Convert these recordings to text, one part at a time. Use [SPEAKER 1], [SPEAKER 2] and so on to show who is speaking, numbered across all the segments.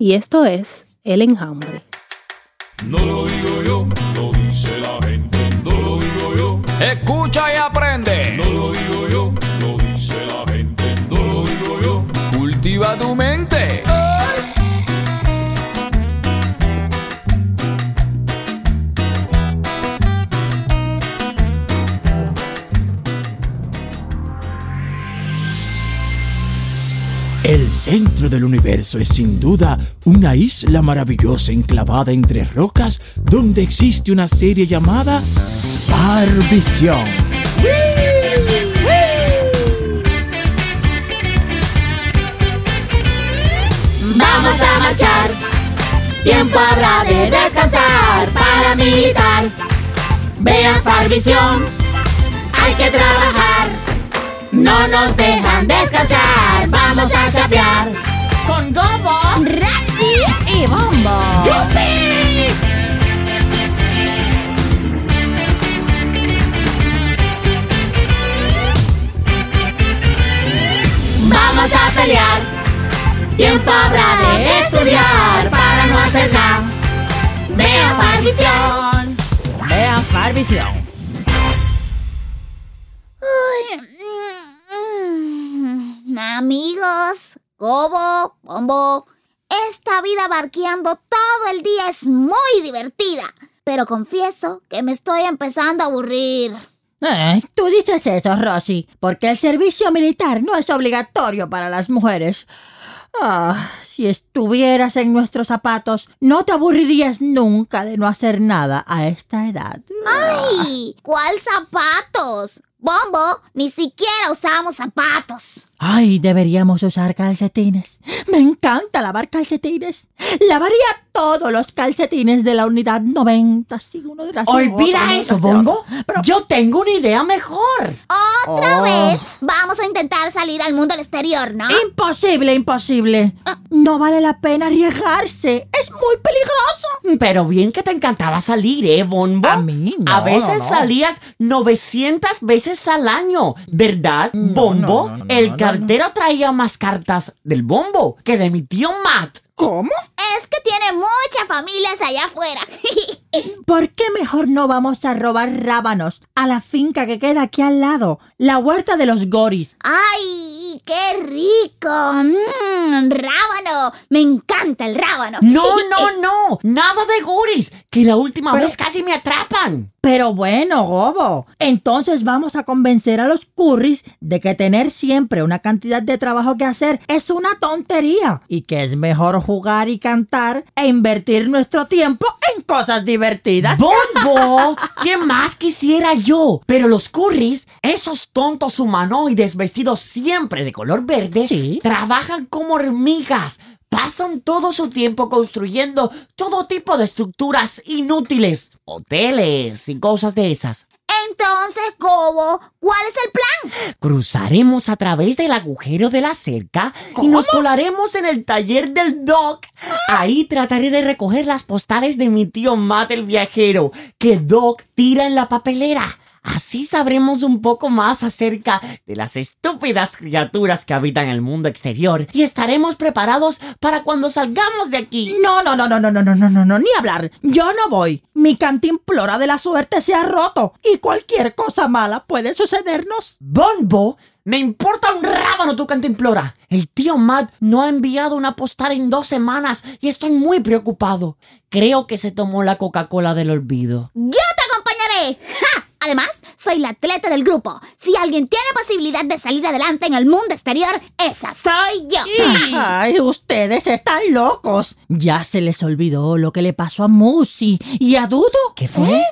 [SPEAKER 1] y esto es El Enjambre.
[SPEAKER 2] No lo digo yo, lo dice la gente. No lo digo yo,
[SPEAKER 3] Escucha y aprende.
[SPEAKER 4] El centro del universo es sin duda una isla maravillosa enclavada entre rocas donde existe una serie llamada Farvisión.
[SPEAKER 5] Vamos a marchar. Tiempo habrá de descansar para militar. Vean Farvisión. Hay que trabajar. No nos dejan descansar. Vamos a chapear. Con Gobo, Raxi y Bombo. ¡Yupi! Vamos a pelear. Tiempo habrá de estudiar para no hacer nada. Vea Farvisión.
[SPEAKER 6] Vean Farvisión.
[SPEAKER 5] Amigos, Gobo, Bombo, esta vida barqueando todo el día es muy divertida. Pero confieso que me estoy empezando a aburrir.
[SPEAKER 6] Eh, tú dices eso, Rosy, porque el servicio militar no es obligatorio para las mujeres. Ah, si estuvieras en nuestros zapatos, no te aburrirías nunca de no hacer nada a esta edad.
[SPEAKER 5] ¡Ay! ¿Cuál zapatos? Bombo, ni siquiera usamos zapatos.
[SPEAKER 6] Ay, deberíamos usar calcetines. Me encanta lavar calcetines. Lavaría todos los calcetines de la unidad 90 si uno de las
[SPEAKER 7] Olvida eso, Bongo.
[SPEAKER 6] Pero-
[SPEAKER 7] Yo tengo una idea mejor.
[SPEAKER 5] Otra
[SPEAKER 6] Oh.
[SPEAKER 5] vez vamos a intentar salir al mundo al exterior, ¿no?
[SPEAKER 6] Imposible, imposible. No vale la pena arriesgarse. Es muy peligroso.
[SPEAKER 7] Pero bien que te encantaba salir, ¿eh, Bombo?
[SPEAKER 6] A mí no,
[SPEAKER 7] A veces
[SPEAKER 6] no, no.
[SPEAKER 7] salías 900 veces al año, ¿verdad,
[SPEAKER 6] No,
[SPEAKER 7] Bombo?
[SPEAKER 6] no, no, no,
[SPEAKER 7] El cartero traía más cartas del Bombo que de mi tío Matt.
[SPEAKER 6] ¿Cómo?
[SPEAKER 5] Es que tiene muchas familias allá afuera.
[SPEAKER 6] ¿Por qué mejor no vamos a robar rábanos a la finca que queda aquí al lado? La huerta de los goris.
[SPEAKER 5] ¡Ay, qué rico! ¡Mmm! ¡Rábano! Me encanta el rábano.
[SPEAKER 7] No, no, no. Nada de guris, que la última
[SPEAKER 6] Pero-
[SPEAKER 7] vez casi me atrapan.
[SPEAKER 6] Pero bueno, Gobo, entonces vamos a convencer a los curris de que tener siempre una cantidad de trabajo que hacer es una tontería y que es mejor jugar y cantar e invertir nuestro tiempo en cosas divertidas.
[SPEAKER 7] ¡Bombo! ¿Qué más quisiera yo? Pero los curris, esos tontos humanoides vestidos siempre de color verde,
[SPEAKER 6] Sí.
[SPEAKER 7] trabajan como hormigas. Pasan todo su tiempo construyendo todo tipo de estructuras inútiles, hoteles y cosas de esas.
[SPEAKER 5] Entonces, Gobo, ¿cuál es el plan?
[SPEAKER 7] Cruzaremos a través del agujero de la cerca y nos colaremos en el taller del Doc. Ahí trataré de recoger las postales de mi tío Matt el viajero, que Doc tira en la papelera. Así sabremos un poco más acerca de las estúpidas criaturas que habitan el mundo exterior y estaremos preparados para cuando salgamos de aquí.
[SPEAKER 6] No, no, no, no, no, no, no, no, no, no, ni hablar. Yo no voy. Mi cantimplora de la suerte se ha roto y cualquier cosa mala puede sucedernos.
[SPEAKER 7] Bombo, me importa un rábano tu cantimplora. El tío Matt no ha enviado una postal en dos semanas y estoy muy preocupado. Creo que se tomó la Coca-Cola del olvido.
[SPEAKER 5] ¡Yo te acompañaré! ¡Ja! Además, soy la atleta del grupo. Si alguien tiene posibilidad de salir adelante en el mundo exterior, esa soy yo.
[SPEAKER 6] Ay, ustedes están locos. Ya se les olvidó lo que le pasó a Musi y a Dudo.
[SPEAKER 7] ¿Qué fue?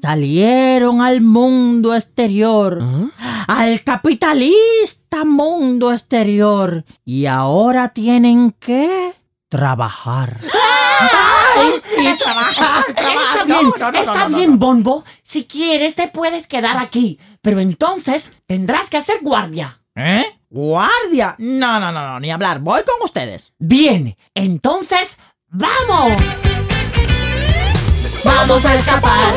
[SPEAKER 6] Salieron al mundo exterior,
[SPEAKER 7] ¿Ah?
[SPEAKER 6] al capitalista mundo exterior, y ahora tienen que trabajar. ¡Ay, sí, trabajar,
[SPEAKER 7] Está bien, está bien, Bombo. Si quieres, te puedes quedar aquí. Pero entonces tendrás que hacer guardia.
[SPEAKER 6] ¿Eh? ¿Guardia? No, no, no, no, ni hablar. Voy con ustedes.
[SPEAKER 7] Bien, entonces, ¡vamos!
[SPEAKER 5] Vamos a escapar.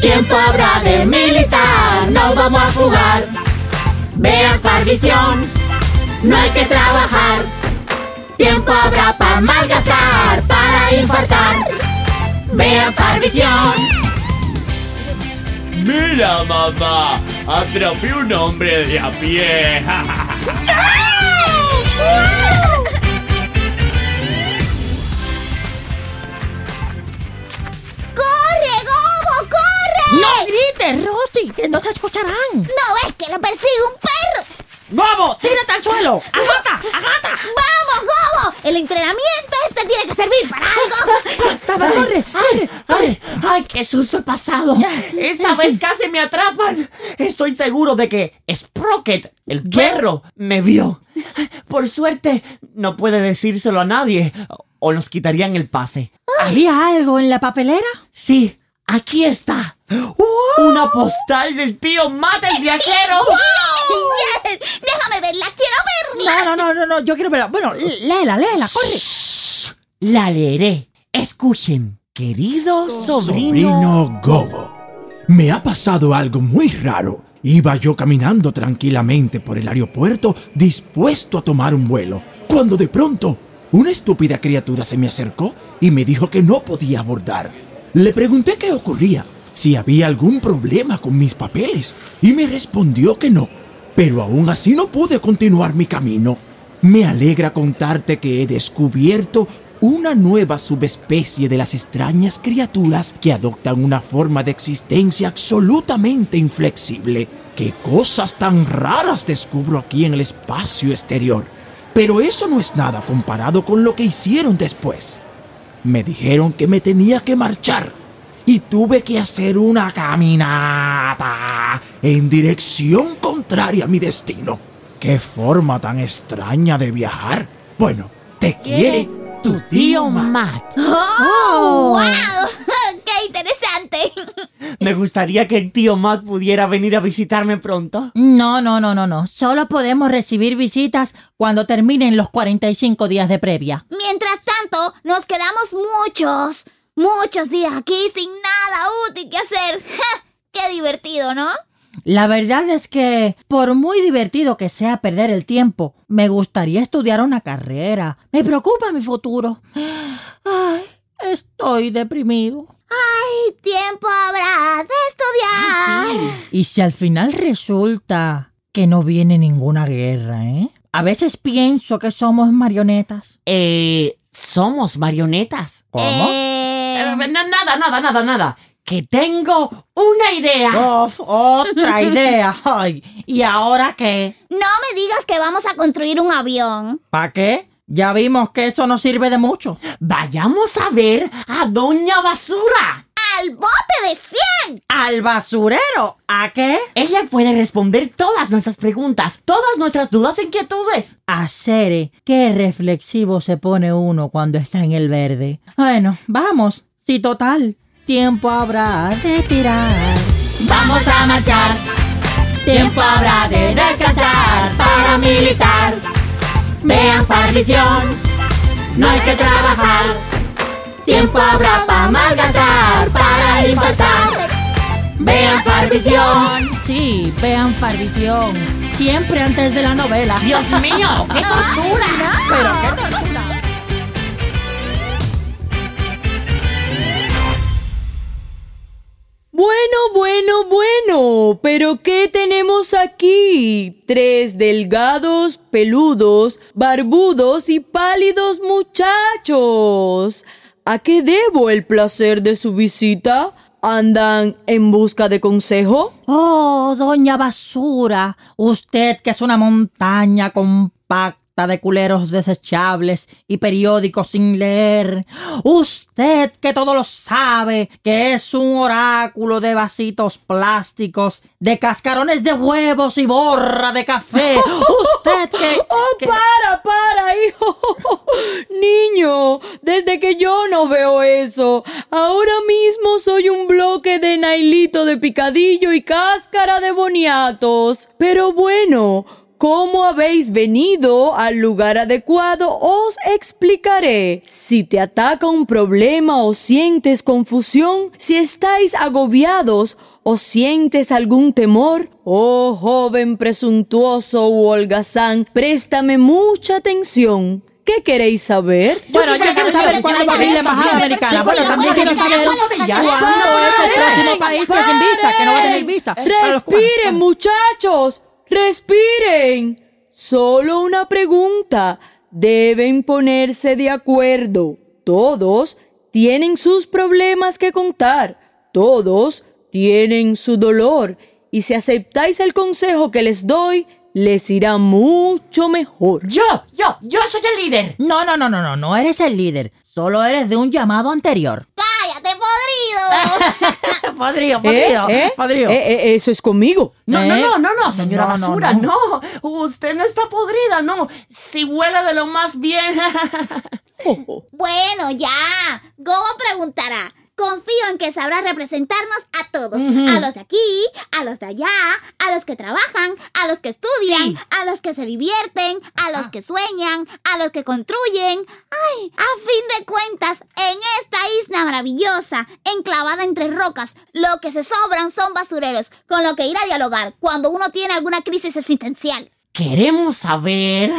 [SPEAKER 5] Tiempo habrá de militar. No vamos a jugar. Vean Farvisión. No hay que trabajar.
[SPEAKER 6] Tiempo habrá para malgastar, para infartar. Vean Farvisión.
[SPEAKER 3] Mira, mamá, atrapé un hombre de a pie.
[SPEAKER 5] ¡Corre, Gobo, corre!
[SPEAKER 6] ¡No grites, Rosy, que no se escucharán!
[SPEAKER 5] ¿No ves que lo persigue un perro?
[SPEAKER 6] ¡Gobo, tírate al suelo! ¡Agata, agata!
[SPEAKER 5] ¡Vamos, Gobo! El entrenamiento este tiene que servir para algo.
[SPEAKER 6] ¡Taba, corre, corre!
[SPEAKER 7] ¡Ay, ay, qué susto he pasado! Esta vez casi me atrapan. Estoy seguro de que Sprocket, el perro, me vio. Por suerte, no puede decírselo a nadie o nos quitarían el pase.
[SPEAKER 6] ¿Había algo en la papelera?
[SPEAKER 7] Sí, aquí está. Una postal del tío Mata el viajero.
[SPEAKER 5] Yes, Déjame verla, quiero verla.
[SPEAKER 6] No, no, no, no, no, yo quiero verla. Bueno, léela, léela, corre.
[SPEAKER 7] La leeré. Escuchen, querido sobrino.
[SPEAKER 4] Sobrino Gobo, me ha pasado algo muy raro. Iba yo caminando tranquilamente por el aeropuerto, dispuesto a tomar un vuelo, cuando de pronto una estúpida criatura se me acercó y me dijo que no podía abordar. Le pregunté qué ocurría, si había algún problema con mis papeles, y me respondió que no. Pero aún así no pude continuar mi camino. Me alegra contarte que he descubierto una nueva subespecie de las extrañas criaturas que adoptan una forma de existencia absolutamente inflexible. ¡Qué cosas tan raras descubro aquí en el espacio exterior! Pero eso no es nada comparado con lo que hicieron después. Me dijeron que me tenía que marchar y tuve que hacer una caminata en dirección contraria a mi destino. ¡Qué forma tan extraña de viajar! Bueno, te quiere tu tío Matt.
[SPEAKER 7] Matt.
[SPEAKER 5] ¡Oh! ¡Wow! ¡Qué interesante!
[SPEAKER 7] Me gustaría que el tío Matt pudiera venir a visitarme pronto.
[SPEAKER 6] No, no, no, no, no. Solo podemos recibir visitas cuando terminen los 45 días de previa.
[SPEAKER 5] Mientras tanto, nos quedamos muchos, muchos días aquí sin nada útil que hacer. ¡Ja! ¡Qué divertido, ¿no?
[SPEAKER 6] La verdad es que, por muy divertido que sea perder el tiempo, me gustaría estudiar una carrera. Me preocupa mi futuro. Ay, estoy deprimido.
[SPEAKER 5] ¡Ay, tiempo habrá de estudiar!
[SPEAKER 6] Y si al final resulta que no viene ninguna guerra, ¿eh? A veces pienso que somos marionetas.
[SPEAKER 7] Eh, somos marionetas.
[SPEAKER 5] Eh,
[SPEAKER 7] Eh, no, nada, nada, nada, nada. Que tengo una idea.
[SPEAKER 6] Uf, otra idea. Ay, ¿y ahora qué?
[SPEAKER 5] no me digas que vamos a construir un avión.
[SPEAKER 6] ¿Para qué? Ya vimos que eso no sirve de mucho.
[SPEAKER 7] Vayamos a ver a Doña Basura.
[SPEAKER 5] ¡Al bote de 100!
[SPEAKER 6] ¿Al basurero? ¿A qué?
[SPEAKER 7] Ella puede responder todas nuestras preguntas, todas nuestras dudas e inquietudes.
[SPEAKER 6] A Cere, qué reflexivo se pone uno cuando está en el verde. Bueno, vamos. Sí, total. Tiempo habrá de tirar.
[SPEAKER 5] ¡Vamos a marchar!
[SPEAKER 6] Tiempo habrá de descansar para militar. Vean Farvisión, no hay que trabajar. Tiempo habrá para malgastar, para infartar. Vean Farvisión. Sí, vean Farvisión. Siempre antes de la novela.
[SPEAKER 7] Dios mío, qué tortura.
[SPEAKER 6] Pero qué tortura.
[SPEAKER 8] Bueno, bueno, pero ¿qué tenemos aquí? Tres delgados, peludos, barbudos y pálidos muchachos. ¿A qué debo el placer de su visita? ¿Andan en busca de consejo?
[SPEAKER 6] Oh, doña Basura, usted que es una montaña compacta de culeros desechables y periódicos sin leer. Usted que todo lo sabe, que es un oráculo de vasitos plásticos, de cascarones de huevos y borra de café. Usted que...
[SPEAKER 8] ¡Oh,
[SPEAKER 6] que-
[SPEAKER 8] para, para, hijo! Niño, desde que yo no veo eso, ahora mismo soy un bloque de nailito de picadillo y cáscara de boniatos. Pero bueno, ¿cómo habéis venido al lugar adecuado? Os explicaré. Si te ataca un problema o sientes confusión, si estáis agobiados, ¿O sientes algún temor? Oh joven presuntuoso u holgazán, préstame mucha atención. ¿Qué queréis saber?
[SPEAKER 6] Bueno, yo quiero saber cuándo va a abrir la embajada americana. Bueno, también quiero saber cuándo es el próximo país que sin visa, que no va a tener visa.
[SPEAKER 8] Respiren, muchachos. Respiren. Solo una pregunta. Deben ponerse de acuerdo. Todos tienen sus problemas que contar. Todos tienen su dolor. Y si aceptáis el consejo que les doy, les irá mucho mejor.
[SPEAKER 7] Yo, yo, yo soy el líder.
[SPEAKER 6] No, no, no, no, no, no eres el líder. Solo eres de un llamado anterior.
[SPEAKER 5] ¡Cállate, podrido!
[SPEAKER 6] Podrido,
[SPEAKER 8] ¿Eh?
[SPEAKER 6] podrido,
[SPEAKER 8] ¿Eh?
[SPEAKER 6] podrido.
[SPEAKER 8] Eh, eh, eso es conmigo.
[SPEAKER 7] No, no,
[SPEAKER 6] ¿Eh?
[SPEAKER 7] no, no, no, señora
[SPEAKER 6] No,
[SPEAKER 7] basura,
[SPEAKER 6] no.
[SPEAKER 7] no. Usted no está podrida, no. Si huele de lo más bien.
[SPEAKER 5] bueno, ya. Gobo preguntará. Confío en que sabrá representarnos a todos. A los de aquí, a los de allá, a los que trabajan, a los que estudian,
[SPEAKER 7] Sí.
[SPEAKER 5] a los que se divierten, a los que sueñan, a los que construyen. Ay, a fin de cuentas, en esta isla maravillosa, enclavada entre rocas, lo que se sobran son basureros, con lo que ir a dialogar cuando uno tiene alguna crisis existencial.
[SPEAKER 7] Queremos saber.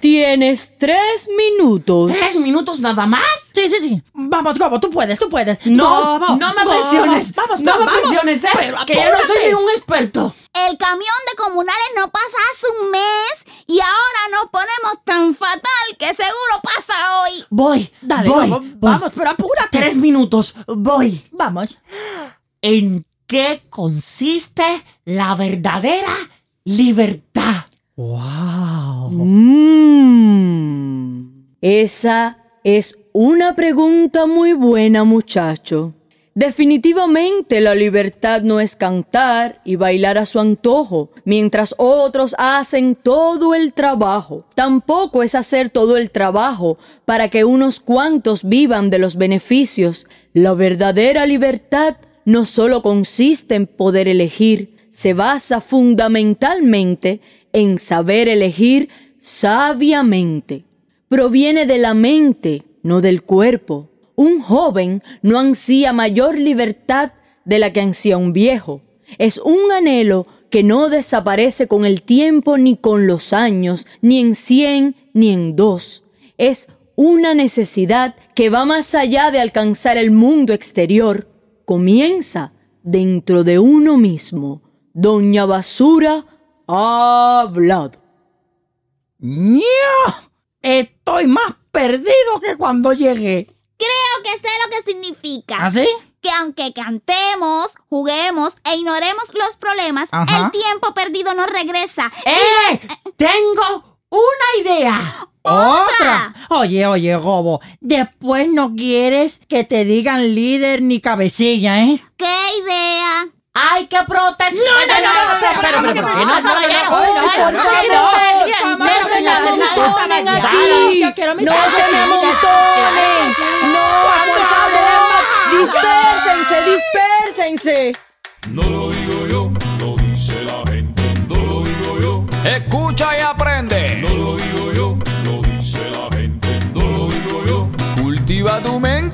[SPEAKER 8] Tienes tres minutos.
[SPEAKER 7] ¿Tres minutos nada más?
[SPEAKER 6] Sí, sí, sí. Vamos, Gobo, tú puedes, tú puedes.
[SPEAKER 7] No,
[SPEAKER 6] Gobo,
[SPEAKER 7] no me
[SPEAKER 6] Gobo,
[SPEAKER 7] presiones.
[SPEAKER 6] Vamos,
[SPEAKER 7] no me
[SPEAKER 6] vamos.
[SPEAKER 7] presiones, eh.
[SPEAKER 6] Pero
[SPEAKER 7] que yo no soy
[SPEAKER 6] apúrate.
[SPEAKER 7] ni un experto.
[SPEAKER 5] El camión de comunales no pasa hace un mes y ahora nos ponemos tan fatal que seguro pasa hoy.
[SPEAKER 7] Voy,
[SPEAKER 6] Dale,
[SPEAKER 7] voy,
[SPEAKER 6] Gobo,
[SPEAKER 7] voy.
[SPEAKER 6] vamos, pero apúrate.
[SPEAKER 7] Tres minutos, voy.
[SPEAKER 6] Vamos.
[SPEAKER 7] ¿En qué consiste la verdadera libertad?
[SPEAKER 6] Wow.
[SPEAKER 8] Mm, esa es una pregunta muy buena, muchacho. Definitivamente la libertad no es cantar y bailar a su antojo, mientras otros hacen todo el trabajo. Tampoco es hacer todo el trabajo para que unos cuantos vivan de los beneficios. La verdadera libertad no solo consiste en poder elegir, se basa fundamentalmente en saber elegir sabiamente. Proviene de la mente, no del cuerpo. Un joven no ansía mayor libertad de la que ansía un viejo. Es un anhelo que no desaparece con el tiempo ni con los años, ni en cien ni en dos. Es una necesidad que va más allá de alcanzar el mundo exterior. Comienza dentro de uno mismo. Doña Basura ha hablado.
[SPEAKER 6] ¡Ño! Estoy más perdido que cuando llegué.
[SPEAKER 5] Creo que sé lo que significa.
[SPEAKER 6] ¿Así?
[SPEAKER 5] Que aunque cantemos, juguemos e ignoremos los problemas,
[SPEAKER 6] Ajá.
[SPEAKER 5] el tiempo perdido no regresa.
[SPEAKER 7] ¡Eh! Tengo una idea.
[SPEAKER 6] ¡Otra! Oye, oye, Gobo, después no quieres que te digan líder ni cabecilla, ¿eh?
[SPEAKER 5] ¡Qué idea!
[SPEAKER 7] Hay que protestar. No, no, no, no,
[SPEAKER 6] pero, no, no, no,
[SPEAKER 8] Ay,
[SPEAKER 6] no, no,
[SPEAKER 8] favor,
[SPEAKER 6] no,
[SPEAKER 8] no
[SPEAKER 6] no,
[SPEAKER 8] se me
[SPEAKER 6] no, no,
[SPEAKER 8] amontonen
[SPEAKER 6] no, no,
[SPEAKER 8] aquí.
[SPEAKER 6] yo quiero mi
[SPEAKER 8] No se me
[SPEAKER 6] familia.
[SPEAKER 8] amontonen. No, por favor. Dispérsense, dispérsense.
[SPEAKER 2] No lo digo yo, lo dice la gente. No lo digo yo,
[SPEAKER 9] Escucha y aprende.
[SPEAKER 2] no lo digo yo, lo dice la gente. No lo digo yo.
[SPEAKER 9] Cultiva tu mente.